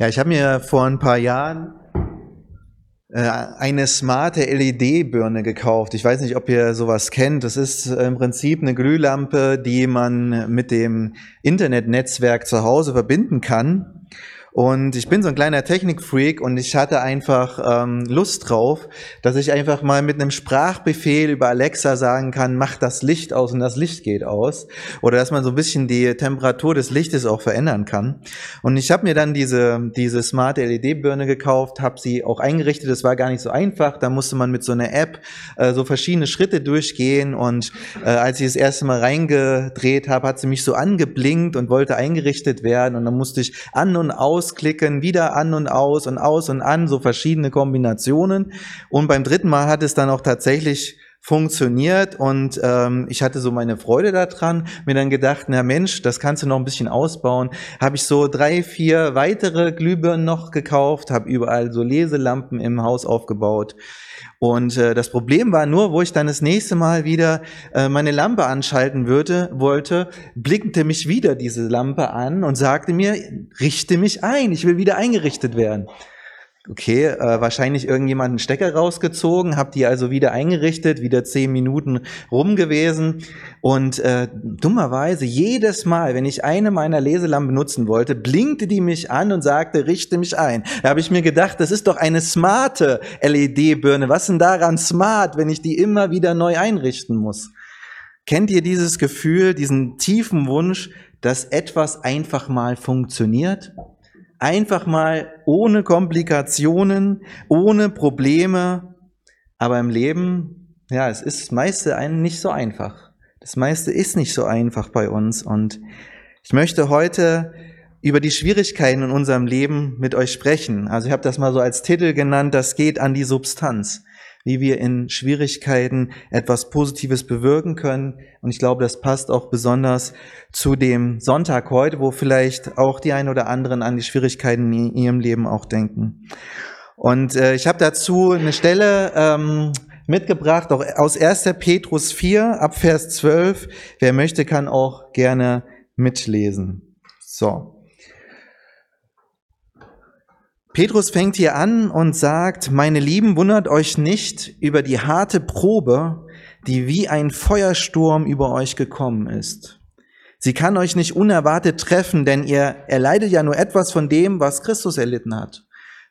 Ja, ich habe mir vor ein paar Jahren äh, eine smarte LED-Birne gekauft. Ich weiß nicht, ob ihr sowas kennt. Das ist im Prinzip eine Glühlampe, die man mit dem Internetnetzwerk zu Hause verbinden kann. Und ich bin so ein kleiner Technikfreak und ich hatte einfach ähm, Lust drauf, dass ich einfach mal mit einem Sprachbefehl über Alexa sagen kann, mach das Licht aus und das Licht geht aus. Oder dass man so ein bisschen die Temperatur des Lichtes auch verändern kann. Und ich habe mir dann diese, diese Smart LED-Birne gekauft, habe sie auch eingerichtet. Das war gar nicht so einfach. Da musste man mit so einer App äh, so verschiedene Schritte durchgehen. Und äh, als ich das erste Mal reingedreht habe, hat sie mich so angeblinkt und wollte eingerichtet werden. Und dann musste ich an und aus ausklicken, wieder an und aus und aus und an, so verschiedene Kombinationen. Und beim dritten Mal hat es dann auch tatsächlich funktioniert und ähm, ich hatte so meine Freude daran, mir dann gedacht, na Mensch, das kannst du noch ein bisschen ausbauen. Habe ich so drei, vier weitere Glühbirnen noch gekauft, habe überall so Leselampen im Haus aufgebaut. Und äh, das Problem war nur, wo ich dann das nächste Mal wieder äh, meine Lampe anschalten würde, wollte, blickte mich wieder diese Lampe an und sagte mir, richte mich ein, ich will wieder eingerichtet werden okay, äh, wahrscheinlich irgendjemand einen Stecker rausgezogen, habe die also wieder eingerichtet, wieder zehn Minuten rum gewesen und äh, dummerweise jedes Mal, wenn ich eine meiner Leselampen benutzen wollte, blinkte die mich an und sagte, richte mich ein. Da habe ich mir gedacht, das ist doch eine smarte LED-Birne. Was denn daran smart, wenn ich die immer wieder neu einrichten muss? Kennt ihr dieses Gefühl, diesen tiefen Wunsch, dass etwas einfach mal funktioniert? Einfach mal ohne Komplikationen, ohne Probleme. Aber im Leben, ja, es ist das meiste einen nicht so einfach. Das meiste ist nicht so einfach bei uns. Und ich möchte heute über die Schwierigkeiten in unserem Leben mit euch sprechen. Also ich habe das mal so als Titel genannt, das geht an die Substanz wie wir in Schwierigkeiten etwas Positives bewirken können. Und ich glaube, das passt auch besonders zu dem Sonntag heute, wo vielleicht auch die einen oder anderen an die Schwierigkeiten in ihrem Leben auch denken. Und äh, ich habe dazu eine Stelle ähm, mitgebracht, auch aus 1. Petrus 4 ab Vers 12. Wer möchte, kann auch gerne mitlesen. So. Petrus fängt hier an und sagt, meine Lieben, wundert euch nicht über die harte Probe, die wie ein Feuersturm über euch gekommen ist. Sie kann euch nicht unerwartet treffen, denn ihr erleidet ja nur etwas von dem, was Christus erlitten hat.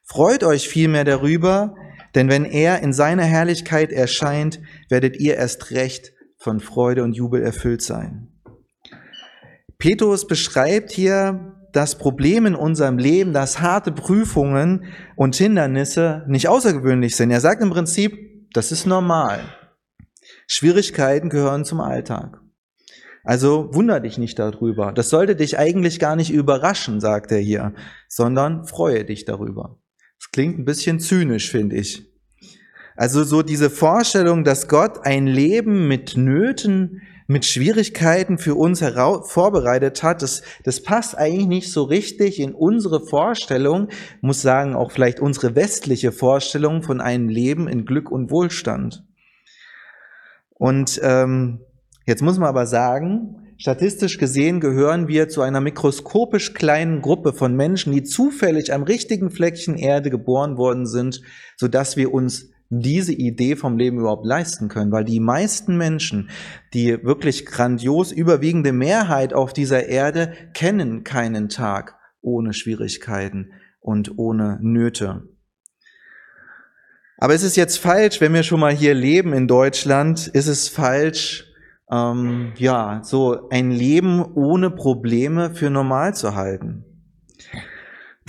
Freut euch vielmehr darüber, denn wenn er in seiner Herrlichkeit erscheint, werdet ihr erst recht von Freude und Jubel erfüllt sein. Petrus beschreibt hier das Problem in unserem Leben, dass harte Prüfungen und Hindernisse nicht außergewöhnlich sind. Er sagt im Prinzip, das ist normal. Schwierigkeiten gehören zum Alltag. Also wunder dich nicht darüber. Das sollte dich eigentlich gar nicht überraschen, sagt er hier, sondern freue dich darüber. Das klingt ein bisschen zynisch, finde ich. Also so diese Vorstellung, dass Gott ein Leben mit Nöten mit Schwierigkeiten für uns vorbereitet hat, das, das passt eigentlich nicht so richtig in unsere Vorstellung, muss sagen auch vielleicht unsere westliche Vorstellung von einem Leben in Glück und Wohlstand. Und ähm, jetzt muss man aber sagen, Statistisch gesehen gehören wir zu einer mikroskopisch kleinen Gruppe von Menschen, die zufällig am richtigen Fleckchen Erde geboren worden sind, so dass wir uns diese Idee vom Leben überhaupt leisten können, weil die meisten Menschen, die wirklich grandios überwiegende Mehrheit auf dieser Erde, kennen keinen Tag ohne Schwierigkeiten und ohne Nöte. Aber ist es jetzt falsch, wenn wir schon mal hier leben in Deutschland, ist es falsch, ähm, ja, so ein Leben ohne Probleme für normal zu halten?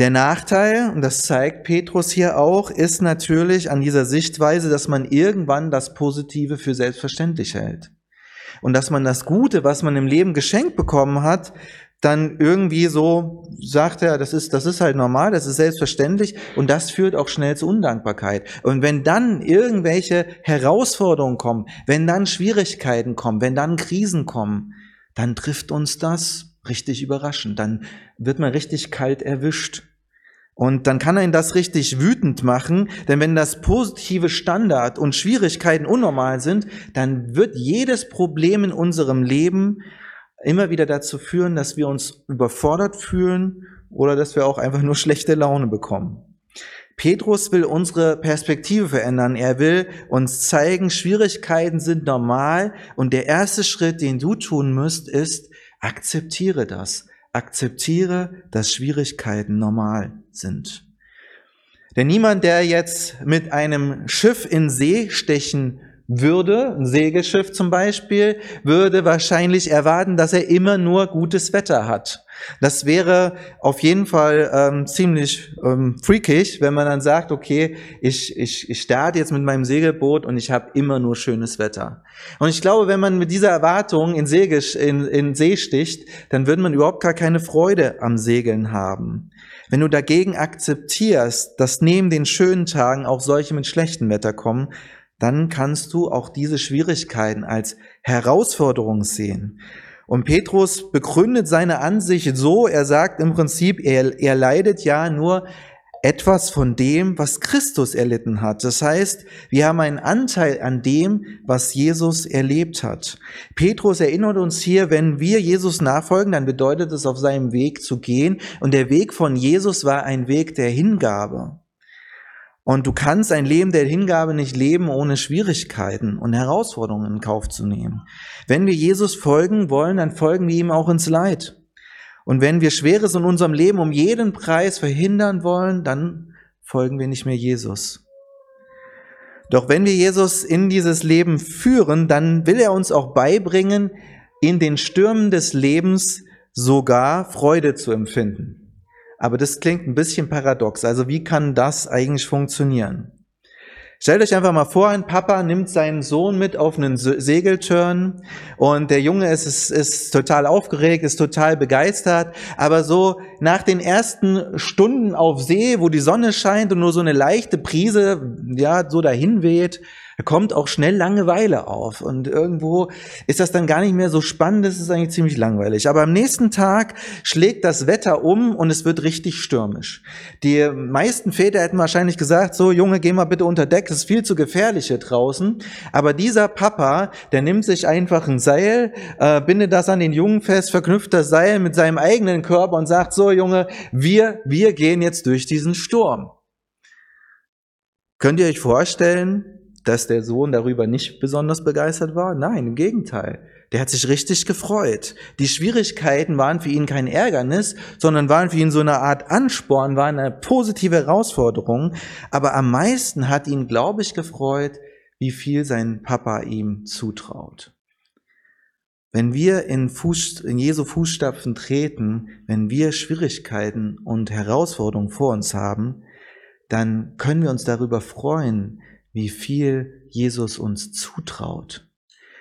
Der Nachteil, und das zeigt Petrus hier auch, ist natürlich an dieser Sichtweise, dass man irgendwann das Positive für selbstverständlich hält. Und dass man das Gute, was man im Leben geschenkt bekommen hat, dann irgendwie so sagt er, das ist, das ist halt normal, das ist selbstverständlich und das führt auch schnell zu Undankbarkeit. Und wenn dann irgendwelche Herausforderungen kommen, wenn dann Schwierigkeiten kommen, wenn dann Krisen kommen, dann trifft uns das richtig überraschend. Dann wird man richtig kalt erwischt. Und dann kann einen das richtig wütend machen, denn wenn das positive Standard und Schwierigkeiten unnormal sind, dann wird jedes Problem in unserem Leben immer wieder dazu führen, dass wir uns überfordert fühlen oder dass wir auch einfach nur schlechte Laune bekommen. Petrus will unsere Perspektive verändern. Er will uns zeigen, Schwierigkeiten sind normal und der erste Schritt, den du tun musst, ist, akzeptiere das. Akzeptiere, dass Schwierigkeiten normal sind. Denn niemand, der jetzt mit einem Schiff in See stechen würde, ein Segelschiff zum Beispiel, würde wahrscheinlich erwarten, dass er immer nur gutes Wetter hat. Das wäre auf jeden Fall ähm, ziemlich ähm, freakig, wenn man dann sagt, okay, ich, ich, ich starte jetzt mit meinem Segelboot und ich habe immer nur schönes Wetter. Und ich glaube, wenn man mit dieser Erwartung in, Segel, in, in See sticht, dann würde man überhaupt gar keine Freude am Segeln haben. Wenn du dagegen akzeptierst, dass neben den schönen Tagen auch solche mit schlechtem Wetter kommen, dann kannst du auch diese Schwierigkeiten als Herausforderung sehen. Und Petrus begründet seine Ansicht so, er sagt im Prinzip, er, er leidet ja nur etwas von dem, was Christus erlitten hat. Das heißt, wir haben einen Anteil an dem, was Jesus erlebt hat. Petrus erinnert uns hier, wenn wir Jesus nachfolgen, dann bedeutet es, auf seinem Weg zu gehen. Und der Weg von Jesus war ein Weg der Hingabe. Und du kannst ein Leben der Hingabe nicht leben, ohne Schwierigkeiten und Herausforderungen in Kauf zu nehmen. Wenn wir Jesus folgen wollen, dann folgen wir ihm auch ins Leid. Und wenn wir Schweres in unserem Leben um jeden Preis verhindern wollen, dann folgen wir nicht mehr Jesus. Doch wenn wir Jesus in dieses Leben führen, dann will er uns auch beibringen, in den Stürmen des Lebens sogar Freude zu empfinden. Aber das klingt ein bisschen paradox. Also wie kann das eigentlich funktionieren? Stellt euch einfach mal vor, ein Papa nimmt seinen Sohn mit auf einen Segeltörn und der Junge ist, ist, ist total aufgeregt, ist total begeistert, aber so nach den ersten Stunden auf See, wo die Sonne scheint und nur so eine leichte Prise, ja, so dahin weht, da kommt auch schnell Langeweile auf. Und irgendwo ist das dann gar nicht mehr so spannend, das ist eigentlich ziemlich langweilig. Aber am nächsten Tag schlägt das Wetter um und es wird richtig stürmisch. Die meisten Väter hätten wahrscheinlich gesagt, so Junge, geh mal bitte unter Deck, es ist viel zu gefährlich hier draußen. Aber dieser Papa, der nimmt sich einfach ein Seil, äh, bindet das an den Jungen fest, verknüpft das Seil mit seinem eigenen Körper und sagt, so Junge, wir, wir gehen jetzt durch diesen Sturm. Könnt ihr euch vorstellen, dass der Sohn darüber nicht besonders begeistert war? Nein, im Gegenteil. Der hat sich richtig gefreut. Die Schwierigkeiten waren für ihn kein Ärgernis, sondern waren für ihn so eine Art Ansporn, waren eine positive Herausforderung. Aber am meisten hat ihn, glaube ich, gefreut, wie viel sein Papa ihm zutraut. Wenn wir in, Fuß, in Jesu Fußstapfen treten, wenn wir Schwierigkeiten und Herausforderungen vor uns haben, dann können wir uns darüber freuen, wie viel Jesus uns zutraut.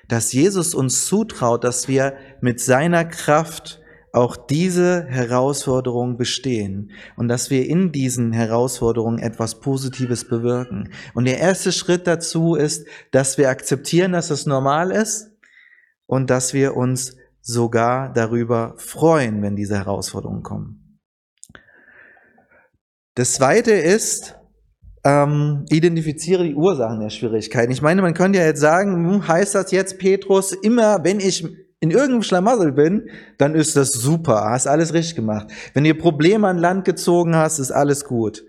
Dass Jesus uns zutraut, dass wir mit seiner Kraft auch diese Herausforderung bestehen und dass wir in diesen Herausforderungen etwas Positives bewirken. Und der erste Schritt dazu ist, dass wir akzeptieren, dass es normal ist und dass wir uns sogar darüber freuen, wenn diese Herausforderungen kommen. Das zweite ist, ähm, identifiziere die Ursachen der Schwierigkeiten. Ich meine, man könnte ja jetzt sagen, hm, heißt das jetzt, Petrus, immer wenn ich in irgendeinem Schlamassel bin, dann ist das super, hast alles richtig gemacht. Wenn ihr Probleme an Land gezogen hast, ist alles gut.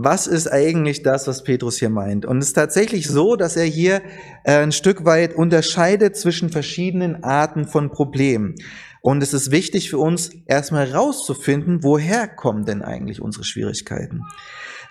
Was ist eigentlich das, was Petrus hier meint? Und es ist tatsächlich so, dass er hier äh, ein Stück weit unterscheidet zwischen verschiedenen Arten von Problemen. Und es ist wichtig für uns, erstmal herauszufinden, woher kommen denn eigentlich unsere Schwierigkeiten.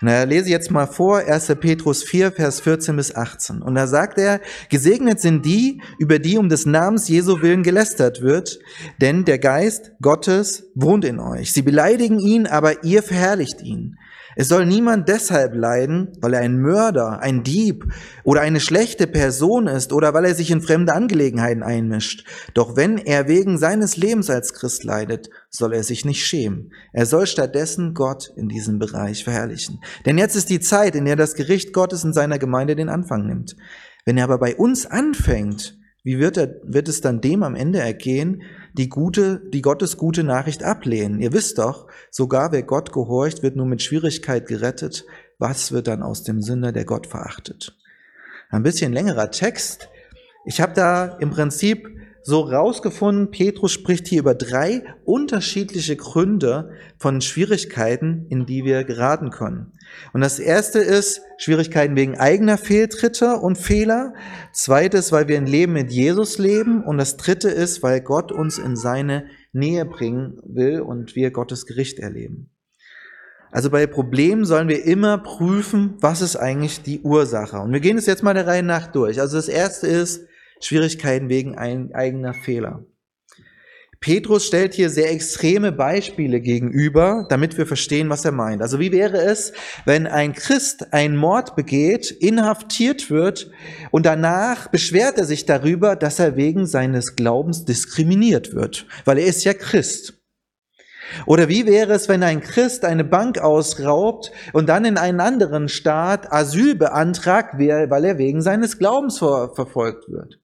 Na, lese jetzt mal vor, 1. Petrus 4, Vers 14 bis 18. Und da sagt er, gesegnet sind die, über die um des Namens Jesu willen gelästert wird, denn der Geist Gottes wohnt in euch. Sie beleidigen ihn, aber ihr verherrlicht ihn. Es soll niemand deshalb leiden, weil er ein Mörder, ein Dieb oder eine schlechte Person ist oder weil er sich in fremde Angelegenheiten einmischt. Doch wenn er wegen seines Lebens als Christ leidet, soll er sich nicht schämen. Er soll stattdessen Gott in diesem Bereich verherrlichen. Denn jetzt ist die Zeit, in der das Gericht Gottes in seiner Gemeinde den Anfang nimmt. Wenn er aber bei uns anfängt, wie wird, er, wird es dann dem am Ende ergehen, die gute, die Gottes gute Nachricht ablehnen? Ihr wisst doch, sogar wer Gott gehorcht, wird nur mit Schwierigkeit gerettet. Was wird dann aus dem Sünder, der Gott verachtet? Ein bisschen längerer Text. Ich habe da im Prinzip so rausgefunden, Petrus spricht hier über drei unterschiedliche Gründe von Schwierigkeiten, in die wir geraten können. Und das erste ist Schwierigkeiten wegen eigener Fehltritte und Fehler. Zweites, weil wir ein Leben mit Jesus leben. Und das dritte ist, weil Gott uns in seine Nähe bringen will und wir Gottes Gericht erleben. Also bei Problemen sollen wir immer prüfen, was ist eigentlich die Ursache. Und wir gehen es jetzt mal der Reihe nach durch. Also das erste ist Schwierigkeiten wegen eigener Fehler. Petrus stellt hier sehr extreme Beispiele gegenüber, damit wir verstehen, was er meint. Also wie wäre es, wenn ein Christ einen Mord begeht, inhaftiert wird und danach beschwert er sich darüber, dass er wegen seines Glaubens diskriminiert wird, weil er ist ja Christ. Oder wie wäre es, wenn ein Christ eine Bank ausraubt und dann in einen anderen Staat Asyl beantragt, weil er wegen seines Glaubens verfolgt wird?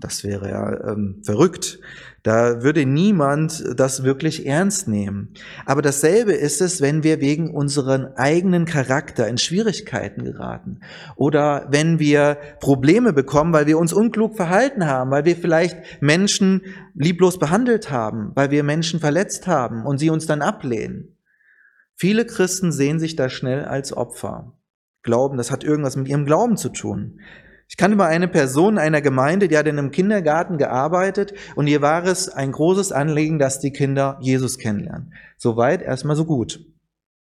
Das wäre ja ähm, verrückt. Da würde niemand das wirklich ernst nehmen. Aber dasselbe ist es, wenn wir wegen unseren eigenen Charakter in Schwierigkeiten geraten oder wenn wir Probleme bekommen, weil wir uns unklug verhalten haben, weil wir vielleicht Menschen lieblos behandelt haben, weil wir Menschen verletzt haben und sie uns dann ablehnen. Viele Christen sehen sich da schnell als Opfer, glauben, das hat irgendwas mit ihrem Glauben zu tun. Ich kannte mal eine Person einer Gemeinde, die hat in einem Kindergarten gearbeitet und ihr war es ein großes Anliegen, dass die Kinder Jesus kennenlernen. Soweit erstmal so gut.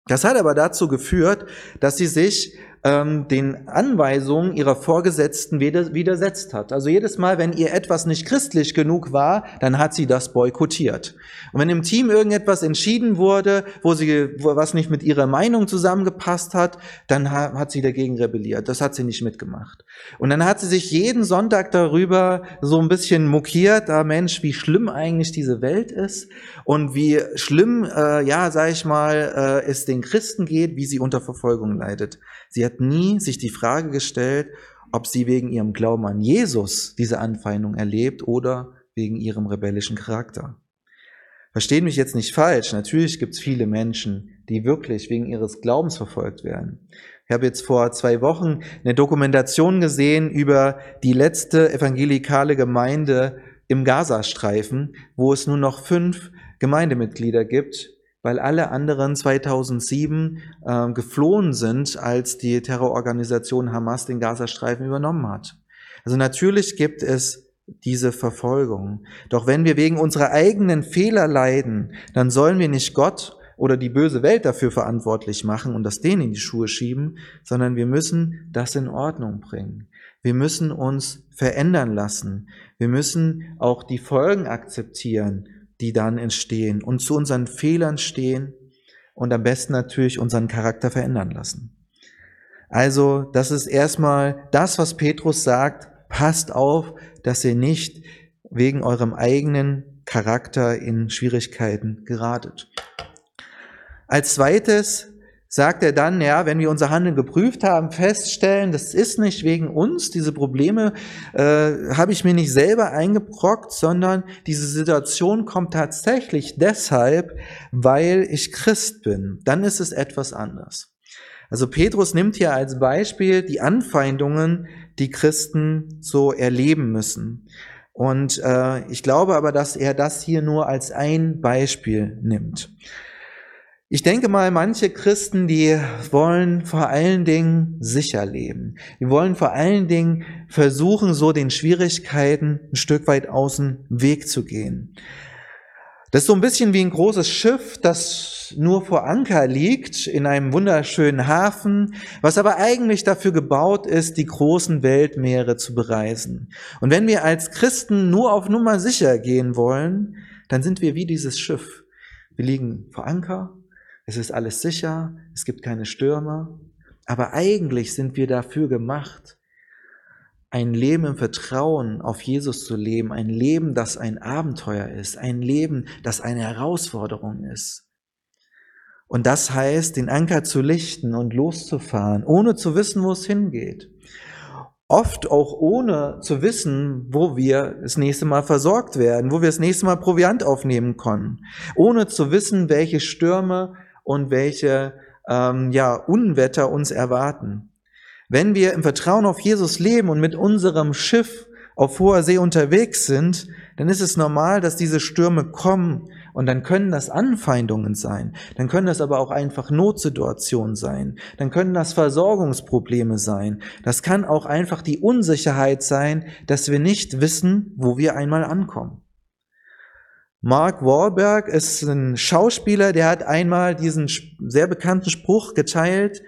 Das hat aber dazu geführt, dass sie sich ähm, den Anweisungen ihrer Vorgesetzten widersetzt hat. Also jedes Mal, wenn ihr etwas nicht christlich genug war, dann hat sie das boykottiert. Und wenn im Team irgendetwas entschieden wurde, wo sie, wo was nicht mit ihrer Meinung zusammengepasst hat, dann hat sie dagegen rebelliert. Das hat sie nicht mitgemacht. Und dann hat sie sich jeden Sonntag darüber so ein bisschen mokiert, ah Mensch, wie schlimm eigentlich diese Welt ist und wie schlimm, äh, ja, sag ich mal, äh, es den Christen geht, wie sie unter Verfolgung leidet. Sie hat nie sich die Frage gestellt, ob sie wegen ihrem Glauben an Jesus diese Anfeindung erlebt oder wegen ihrem rebellischen Charakter. Verstehen mich jetzt nicht falsch, natürlich gibt es viele Menschen, die wirklich wegen ihres Glaubens verfolgt werden. Ich habe jetzt vor zwei Wochen eine Dokumentation gesehen über die letzte evangelikale Gemeinde im Gazastreifen, wo es nur noch fünf Gemeindemitglieder gibt, weil alle anderen 2007 äh, geflohen sind, als die Terrororganisation Hamas den Gazastreifen übernommen hat. Also natürlich gibt es diese Verfolgung. Doch wenn wir wegen unserer eigenen Fehler leiden, dann sollen wir nicht Gott oder die böse Welt dafür verantwortlich machen und das denen in die Schuhe schieben, sondern wir müssen das in Ordnung bringen. Wir müssen uns verändern lassen. Wir müssen auch die Folgen akzeptieren die dann entstehen und zu unseren Fehlern stehen und am besten natürlich unseren Charakter verändern lassen. Also, das ist erstmal das, was Petrus sagt. Passt auf, dass ihr nicht wegen eurem eigenen Charakter in Schwierigkeiten geratet. Als zweites sagt er dann, ja, wenn wir unser Handeln geprüft haben, feststellen, das ist nicht wegen uns, diese Probleme äh, habe ich mir nicht selber eingebrockt, sondern diese Situation kommt tatsächlich deshalb, weil ich Christ bin. Dann ist es etwas anders. Also Petrus nimmt hier als Beispiel die Anfeindungen, die Christen so erleben müssen. Und äh, ich glaube aber, dass er das hier nur als ein Beispiel nimmt. Ich denke mal, manche Christen, die wollen vor allen Dingen sicher leben. Die wollen vor allen Dingen versuchen, so den Schwierigkeiten ein Stück weit außen Weg zu gehen. Das ist so ein bisschen wie ein großes Schiff, das nur vor Anker liegt in einem wunderschönen Hafen, was aber eigentlich dafür gebaut ist, die großen Weltmeere zu bereisen. Und wenn wir als Christen nur auf Nummer sicher gehen wollen, dann sind wir wie dieses Schiff. Wir liegen vor Anker es ist alles sicher, es gibt keine Stürme, aber eigentlich sind wir dafür gemacht, ein Leben im Vertrauen auf Jesus zu leben, ein Leben, das ein Abenteuer ist, ein Leben, das eine Herausforderung ist. Und das heißt, den Anker zu lichten und loszufahren, ohne zu wissen, wo es hingeht. Oft auch ohne zu wissen, wo wir das nächste Mal versorgt werden, wo wir das nächste Mal Proviant aufnehmen können. Ohne zu wissen, welche Stürme und welche ähm, ja, Unwetter uns erwarten. Wenn wir im Vertrauen auf Jesus leben und mit unserem Schiff auf hoher See unterwegs sind, dann ist es normal, dass diese Stürme kommen und dann können das Anfeindungen sein, dann können das aber auch einfach Notsituationen sein, dann können das Versorgungsprobleme sein, das kann auch einfach die Unsicherheit sein, dass wir nicht wissen, wo wir einmal ankommen. Mark Wahlberg ist ein Schauspieler, der hat einmal diesen sehr bekannten Spruch geteilt,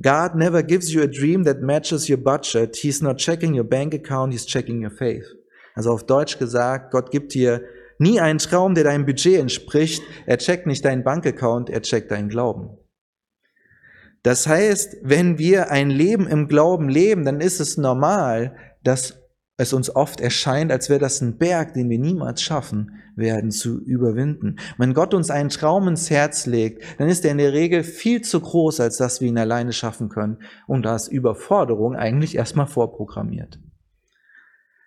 God never gives you a dream that matches your budget. He's not checking your bank account, he's checking your faith. Also auf Deutsch gesagt, Gott gibt dir nie einen Traum, der deinem Budget entspricht. Er checkt nicht deinen Bankaccount, er checkt deinen Glauben. Das heißt, wenn wir ein Leben im Glauben leben, dann ist es normal, dass es uns oft erscheint, als wäre das ein Berg, den wir niemals schaffen werden zu überwinden. Wenn Gott uns einen Traum ins Herz legt, dann ist er in der Regel viel zu groß, als dass wir ihn alleine schaffen können. Und da ist Überforderung eigentlich erstmal vorprogrammiert.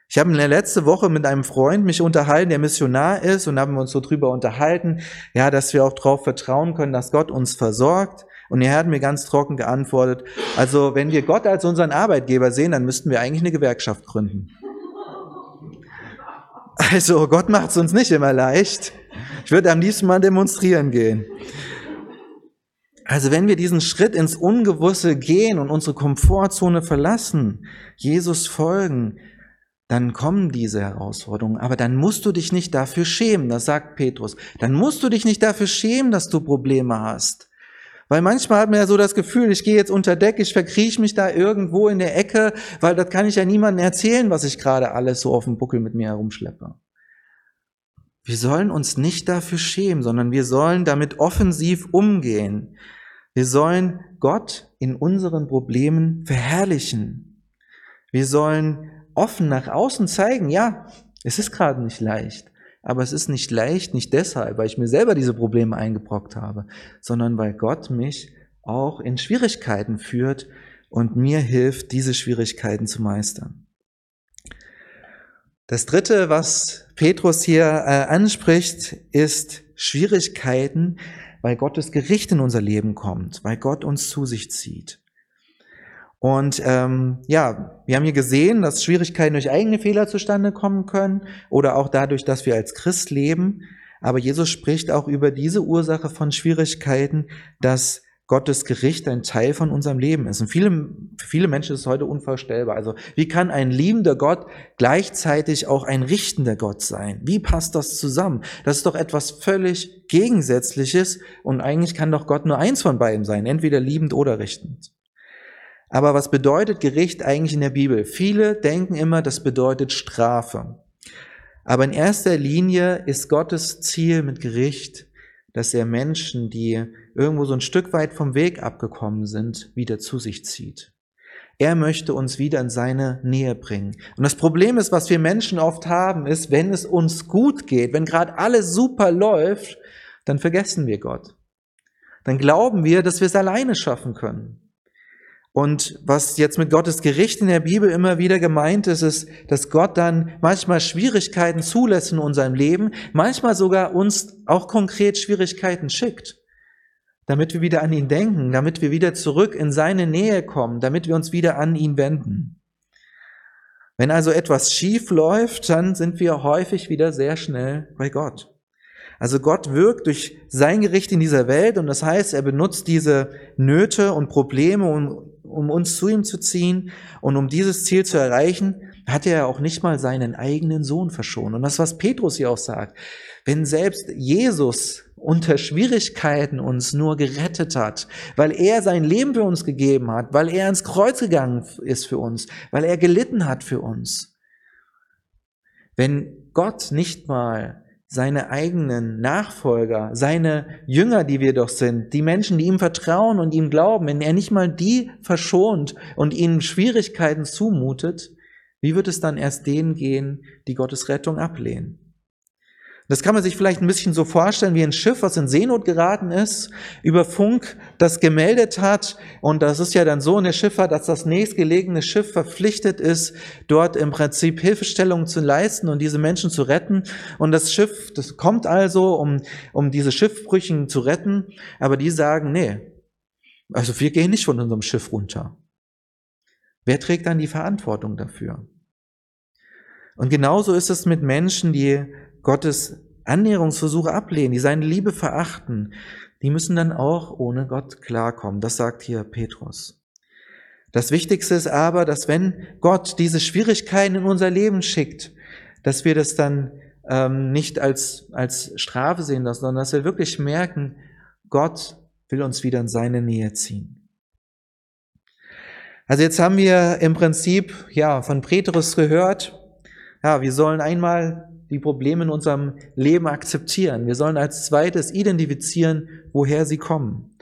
Ich habe letzte Woche mit einem Freund mich unterhalten, der Missionar ist, und haben wir uns so drüber unterhalten, ja, dass wir auch darauf vertrauen können, dass Gott uns versorgt. Und er hat mir ganz trocken geantwortet, also wenn wir Gott als unseren Arbeitgeber sehen, dann müssten wir eigentlich eine Gewerkschaft gründen. Also Gott macht es uns nicht immer leicht. Ich würde am liebsten mal demonstrieren gehen. Also wenn wir diesen Schritt ins Ungewusse gehen und unsere Komfortzone verlassen, Jesus folgen, dann kommen diese Herausforderungen. Aber dann musst du dich nicht dafür schämen, das sagt Petrus. Dann musst du dich nicht dafür schämen, dass du Probleme hast. Weil manchmal hat man ja so das Gefühl, ich gehe jetzt unter Deck, ich verkrieche mich da irgendwo in der Ecke, weil das kann ich ja niemandem erzählen, was ich gerade alles so auf dem Buckel mit mir herumschleppe. Wir sollen uns nicht dafür schämen, sondern wir sollen damit offensiv umgehen. Wir sollen Gott in unseren Problemen verherrlichen. Wir sollen offen nach außen zeigen, ja, es ist gerade nicht leicht. Aber es ist nicht leicht, nicht deshalb, weil ich mir selber diese Probleme eingebrockt habe, sondern weil Gott mich auch in Schwierigkeiten führt und mir hilft, diese Schwierigkeiten zu meistern. Das dritte, was Petrus hier äh, anspricht, ist Schwierigkeiten, weil Gottes Gericht in unser Leben kommt, weil Gott uns zu sich zieht. Und ähm, ja, wir haben hier gesehen, dass Schwierigkeiten durch eigene Fehler zustande kommen können oder auch dadurch, dass wir als Christ leben. Aber Jesus spricht auch über diese Ursache von Schwierigkeiten, dass Gottes Gericht ein Teil von unserem Leben ist. Und viele, für viele Menschen ist es heute unvorstellbar. Also wie kann ein liebender Gott gleichzeitig auch ein richtender Gott sein? Wie passt das zusammen? Das ist doch etwas völlig Gegensätzliches und eigentlich kann doch Gott nur eins von beiden sein, entweder liebend oder richtend. Aber was bedeutet Gericht eigentlich in der Bibel? Viele denken immer, das bedeutet Strafe. Aber in erster Linie ist Gottes Ziel mit Gericht, dass er Menschen, die irgendwo so ein Stück weit vom Weg abgekommen sind, wieder zu sich zieht. Er möchte uns wieder in seine Nähe bringen. Und das Problem ist, was wir Menschen oft haben, ist, wenn es uns gut geht, wenn gerade alles super läuft, dann vergessen wir Gott. Dann glauben wir, dass wir es alleine schaffen können. Und was jetzt mit Gottes Gericht in der Bibel immer wieder gemeint ist, ist, dass Gott dann manchmal Schwierigkeiten zulässt in unserem Leben, manchmal sogar uns auch konkret Schwierigkeiten schickt, damit wir wieder an ihn denken, damit wir wieder zurück in seine Nähe kommen, damit wir uns wieder an ihn wenden. Wenn also etwas schief läuft, dann sind wir häufig wieder sehr schnell bei Gott. Also Gott wirkt durch sein Gericht in dieser Welt und das heißt, er benutzt diese Nöte und Probleme, um, um uns zu ihm zu ziehen und um dieses Ziel zu erreichen, hat er auch nicht mal seinen eigenen Sohn verschont. Und das, was Petrus hier auch sagt, wenn selbst Jesus unter Schwierigkeiten uns nur gerettet hat, weil er sein Leben für uns gegeben hat, weil er ins Kreuz gegangen ist für uns, weil er gelitten hat für uns. Wenn Gott nicht mal seine eigenen Nachfolger, seine Jünger, die wir doch sind, die Menschen, die ihm vertrauen und ihm glauben, wenn er nicht mal die verschont und ihnen Schwierigkeiten zumutet, wie wird es dann erst denen gehen, die Gottes Rettung ablehnen? Das kann man sich vielleicht ein bisschen so vorstellen wie ein Schiff, was in Seenot geraten ist, über Funk das gemeldet hat. Und das ist ja dann so in der Schifffahrt, dass das nächstgelegene Schiff verpflichtet ist, dort im Prinzip Hilfestellungen zu leisten und diese Menschen zu retten. Und das Schiff, das kommt also, um, um diese Schiffbrüchigen zu retten. Aber die sagen, nee, also wir gehen nicht von unserem Schiff runter. Wer trägt dann die Verantwortung dafür? Und genauso ist es mit Menschen, die Gottes Annäherungsversuche ablehnen, die seine Liebe verachten. Die müssen dann auch ohne Gott klarkommen. Das sagt hier Petrus. Das Wichtigste ist aber, dass wenn Gott diese Schwierigkeiten in unser Leben schickt, dass wir das dann ähm, nicht als, als Strafe sehen lassen, sondern dass wir wirklich merken, Gott will uns wieder in seine Nähe ziehen. Also jetzt haben wir im Prinzip ja von Petrus gehört, ja, wir sollen einmal die Probleme in unserem Leben akzeptieren. Wir sollen als zweites identifizieren, woher sie kommen.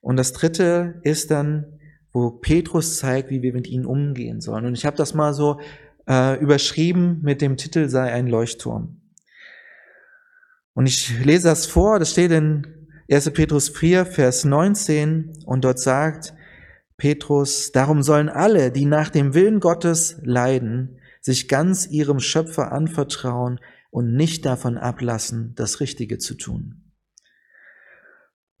Und das dritte ist dann, wo Petrus zeigt, wie wir mit ihnen umgehen sollen. Und ich habe das mal so äh, überschrieben mit dem Titel sei ein Leuchtturm. Und ich lese das vor, das steht in 1. Petrus 4, Vers 19 und dort sagt Petrus, darum sollen alle, die nach dem Willen Gottes leiden, sich ganz ihrem Schöpfer anvertrauen und nicht davon ablassen, das Richtige zu tun.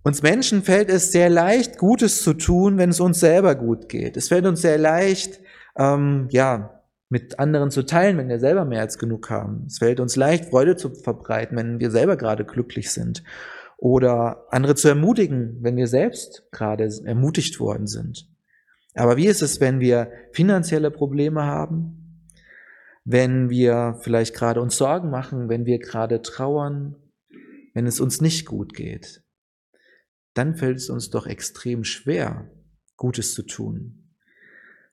Uns Menschen fällt es sehr leicht, Gutes zu tun, wenn es uns selber gut geht. Es fällt uns sehr leicht, ähm, ja, mit anderen zu teilen, wenn wir selber mehr als genug haben. Es fällt uns leicht, Freude zu verbreiten, wenn wir selber gerade glücklich sind oder andere zu ermutigen, wenn wir selbst gerade ermutigt worden sind. Aber wie ist es, wenn wir finanzielle Probleme haben? Wenn wir vielleicht gerade uns Sorgen machen, wenn wir gerade trauern, wenn es uns nicht gut geht? Dann fällt es uns doch extrem schwer, Gutes zu tun.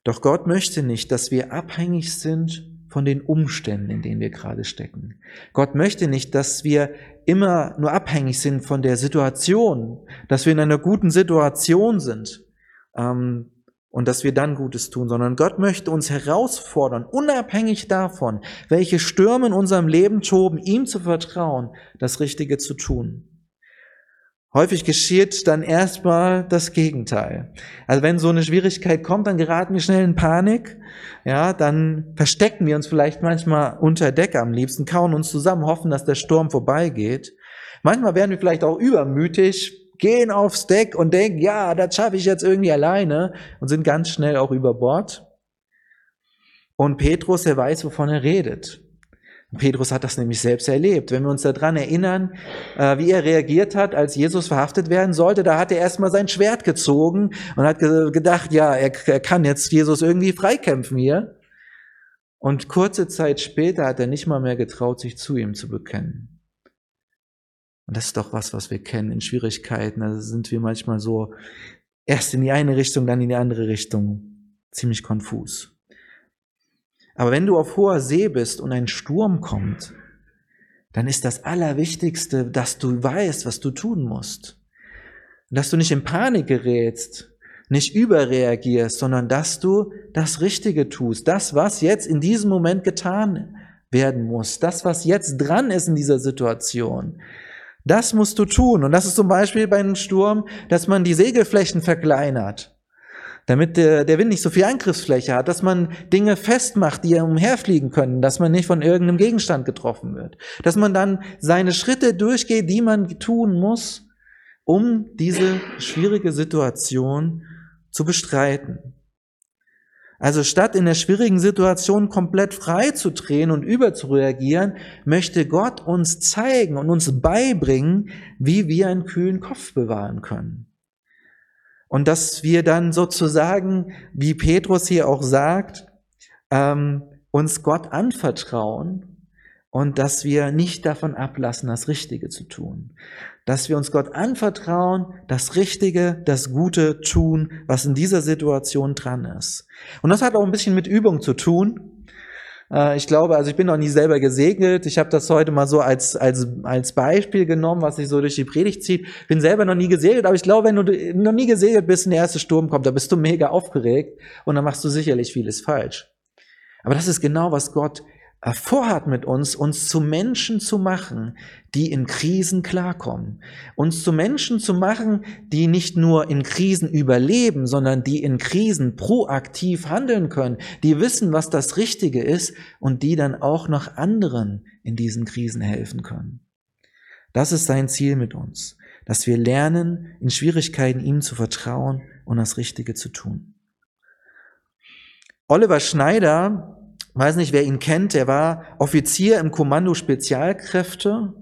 Doch Gott möchte nicht, dass wir abhängig sind von den Umständen, in denen wir gerade stecken. Gott möchte nicht, dass wir immer nur abhängig sind von der Situation, dass wir in einer guten Situation sind ähm, und dass wir dann Gutes tun, sondern Gott möchte uns herausfordern, unabhängig davon, welche Stürme in unserem Leben toben, ihm zu vertrauen, das Richtige zu tun. Häufig geschieht dann erstmal das Gegenteil. Also wenn so eine Schwierigkeit kommt, dann geraten wir schnell in Panik. Ja, dann verstecken wir uns vielleicht manchmal unter Deck am liebsten, kauen uns zusammen, hoffen, dass der Sturm vorbeigeht. Manchmal werden wir vielleicht auch übermütig, gehen aufs Deck und denken, ja, das schaffe ich jetzt irgendwie alleine und sind ganz schnell auch über Bord. Und Petrus, er weiß, wovon er redet. Petrus hat das nämlich selbst erlebt. Wenn wir uns daran erinnern, äh, wie er reagiert hat, als Jesus verhaftet werden sollte, da hat er erstmal sein Schwert gezogen und hat gedacht, ja, er, kann jetzt Jesus irgendwie freikämpfen hier. Und kurze Zeit später hat er nicht mal mehr getraut, sich zu ihm zu bekennen. Und das ist doch was, was wir kennen in Schwierigkeiten. Da sind wir manchmal so erst in die eine Richtung, dann in die andere Richtung. Ziemlich konfus. Aber wenn du auf hoher See bist und ein Sturm kommt, dann ist das Allerwichtigste, dass du weißt, was du tun musst. Dass du nicht in Panik gerätst, nicht überreagierst, sondern dass du das Richtige tust. Das, was jetzt in diesem Moment getan werden muss. Das, was jetzt dran ist in dieser Situation. Das musst du tun. Und das ist zum Beispiel bei einem Sturm, dass man die Segelflächen verkleinert damit der, der Wind nicht so viel Angriffsfläche hat, dass man Dinge festmacht, die umherfliegen können, dass man nicht von irgendeinem Gegenstand getroffen wird, dass man dann seine Schritte durchgeht, die man tun muss, um diese schwierige Situation zu bestreiten. Also statt in der schwierigen Situation komplett frei zu drehen und überzureagieren, möchte Gott uns zeigen und uns beibringen, wie wir einen kühlen Kopf bewahren können. Und dass wir dann sozusagen, wie Petrus hier auch sagt, ähm, uns Gott anvertrauen und dass wir nicht davon ablassen, das Richtige zu tun. Dass wir uns Gott anvertrauen, das Richtige, das Gute tun, was in dieser Situation dran ist. Und das hat auch ein bisschen mit Übung zu tun. Äh, ich glaube, also ich bin noch nie selber gesegelt. Ich habe das heute mal so als, als, als Beispiel genommen, was sich so durch die Predigt zieht. Bin selber noch nie gesegelt, aber ich glaube, wenn du noch nie gesegelt bist und der erste Sturm kommt, da bist du mega aufgeregt und dann machst du sicherlich vieles falsch. Aber das ist genau, was Gott vorhat mit uns, uns zu Menschen zu machen, die in Krisen klarkommen. Uns zu Menschen zu machen, die nicht nur in Krisen überleben, sondern die in Krisen proaktiv handeln können, die wissen, was das Richtige ist und die dann auch noch anderen in diesen Krisen helfen können. Das ist sein Ziel mit uns, dass wir lernen, in Schwierigkeiten ihm zu vertrauen und das Richtige zu tun. Oliver Schneider weiß nicht, wer ihn kennt, der war Offizier im Kommando Spezialkräfte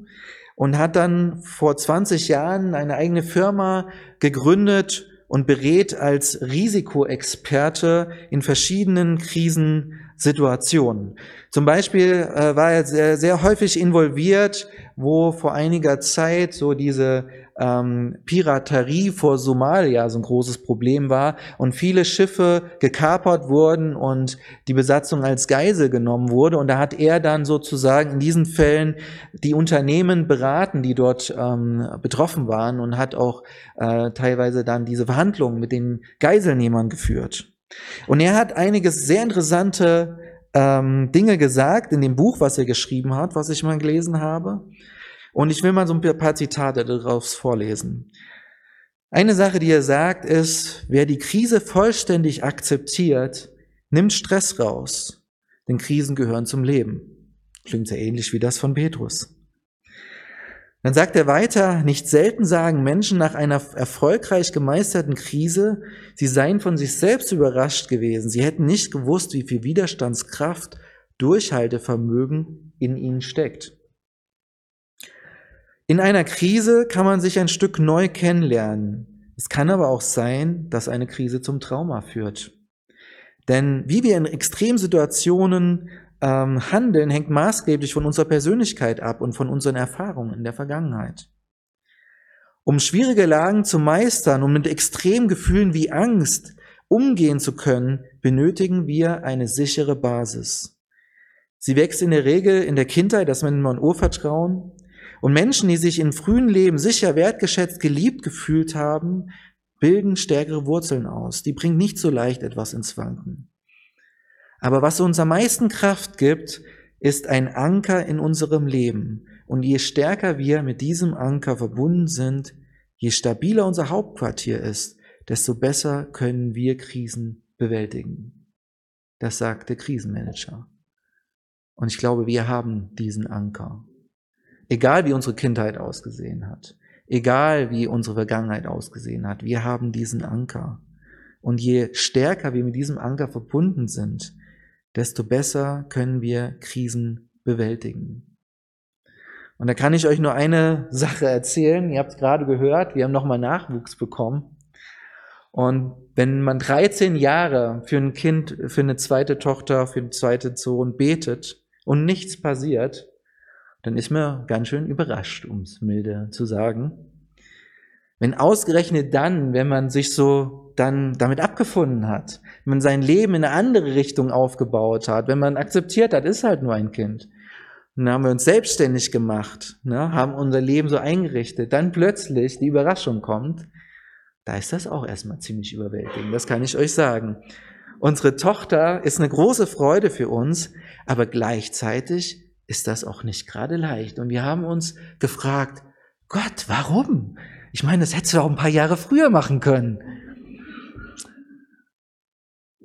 und hat dann vor 20 Jahren eine eigene Firma gegründet und berät als Risikoexperte in verschiedenen Krisensituationen. Zum Beispiel äh, war er sehr, sehr häufig involviert, wo vor einiger Zeit so diese ähm, Piraterie vor Somalia so ein großes Problem war und viele Schiffe gekapert wurden und die Besatzung als Geisel genommen wurde. Und da hat er dann sozusagen in diesen Fällen die Unternehmen beraten, die dort ähm, betroffen waren und hat auch äh, teilweise dann diese Verhandlungen mit den Geiselnehmern geführt. Und er hat einige sehr interessante ähm, Dinge gesagt in dem Buch, was er geschrieben hat, was ich mal gelesen habe. Und ich will mal so ein paar Zitate daraus vorlesen. Eine Sache, die er sagt, ist, wer die Krise vollständig akzeptiert, nimmt Stress raus, denn Krisen gehören zum Leben. Klingt sehr ähnlich wie das von Petrus. Dann sagt er weiter, nicht selten sagen Menschen nach einer erfolgreich gemeisterten Krise, sie seien von sich selbst überrascht gewesen. Sie hätten nicht gewusst, wie viel Widerstandskraft, Durchhaltevermögen in ihnen steckt. In einer Krise kann man sich ein Stück neu kennenlernen. Es kann aber auch sein, dass eine Krise zum Trauma führt. Denn wie wir in Extremsituationen ähm, handeln, hängt maßgeblich von unserer Persönlichkeit ab und von unseren Erfahrungen in der Vergangenheit. Um schwierige Lagen zu meistern und mit Extremgefühlen wie Angst umgehen zu können, benötigen wir eine sichere Basis. Sie wächst in der Regel in der Kindheit, das nennt man Urvertrauen, und Menschen, die sich im frühen Leben sicher wertgeschätzt, geliebt gefühlt haben, bilden stärkere Wurzeln aus. Die bringen nicht so leicht etwas ins Wanken. Aber was uns am meisten Kraft gibt, ist ein Anker in unserem Leben. Und je stärker wir mit diesem Anker verbunden sind, je stabiler unser Hauptquartier ist, desto besser können wir Krisen bewältigen. Das sagt der Krisenmanager. Und ich glaube, wir haben diesen Anker. Egal wie unsere Kindheit ausgesehen hat, egal wie unsere Vergangenheit ausgesehen hat, wir haben diesen Anker. Und je stärker wir mit diesem Anker verbunden sind, desto besser können wir Krisen bewältigen. Und da kann ich euch nur eine Sache erzählen. Ihr habt es gerade gehört, wir haben nochmal Nachwuchs bekommen. Und wenn man 13 Jahre für ein Kind, für eine zweite Tochter, für einen zweiten Sohn betet und nichts passiert, dann ist man ganz schön überrascht, um es milde zu sagen. Wenn ausgerechnet dann, wenn man sich so dann damit abgefunden hat, wenn man sein Leben in eine andere Richtung aufgebaut hat, wenn man akzeptiert hat, ist halt nur ein Kind. Dann haben wir uns selbstständig gemacht, ne, haben unser Leben so eingerichtet, dann plötzlich die Überraschung kommt, da ist das auch erstmal ziemlich überwältigend, das kann ich euch sagen. Unsere Tochter ist eine große Freude für uns, aber gleichzeitig ist das auch nicht gerade leicht. Und wir haben uns gefragt, Gott, warum? Ich meine, das hättest du auch ein paar Jahre früher machen können.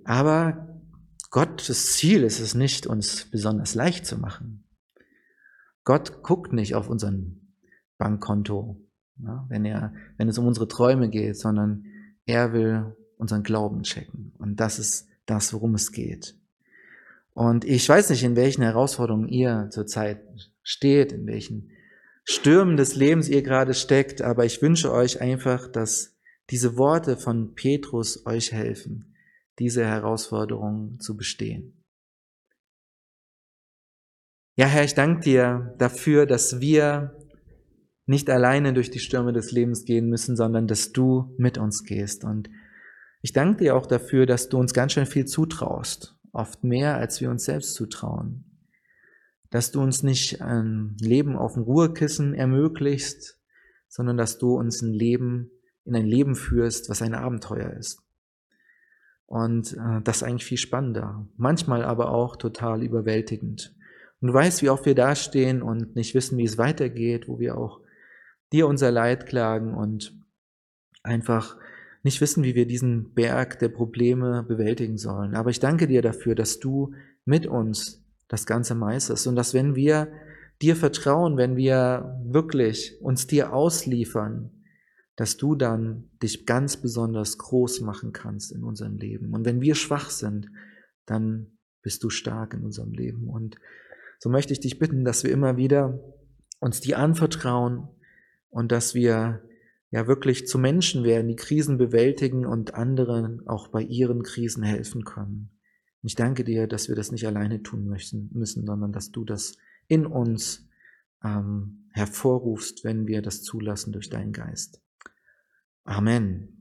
Aber Gottes Ziel ist es nicht, uns besonders leicht zu machen. Gott guckt nicht auf unseren Bankkonto, wenn, er, wenn es um unsere Träume geht, sondern er will unseren Glauben checken. Und das ist das, worum es geht. Und ich weiß nicht, in welchen Herausforderungen ihr zurzeit steht, in welchen Stürmen des Lebens ihr gerade steckt, aber ich wünsche euch einfach, dass diese Worte von Petrus euch helfen, diese Herausforderungen zu bestehen. Ja, Herr, ich danke dir dafür, dass wir nicht alleine durch die Stürme des Lebens gehen müssen, sondern dass du mit uns gehst. Und ich danke dir auch dafür, dass du uns ganz schön viel zutraust oft mehr, als wir uns selbst zutrauen. Dass du uns nicht ein Leben auf dem Ruhekissen ermöglichst, sondern dass du uns ein Leben in ein Leben führst, was ein Abenteuer ist. Und äh, das ist eigentlich viel spannender, manchmal aber auch total überwältigend. Und du weißt, wie oft wir dastehen und nicht wissen, wie es weitergeht, wo wir auch dir unser Leid klagen und einfach nicht wissen, wie wir diesen Berg der Probleme bewältigen sollen. Aber ich danke dir dafür, dass du mit uns das Ganze meisterst und dass wenn wir dir vertrauen, wenn wir wirklich uns dir ausliefern, dass du dann dich ganz besonders groß machen kannst in unserem Leben. Und wenn wir schwach sind, dann bist du stark in unserem Leben. Und so möchte ich dich bitten, dass wir immer wieder uns die anvertrauen und dass wir ja wirklich zu Menschen werden, die Krisen bewältigen und anderen auch bei ihren Krisen helfen können. Und ich danke dir, dass wir das nicht alleine tun möchten, müssen, sondern dass du das in uns ähm, hervorrufst, wenn wir das zulassen durch deinen Geist. Amen.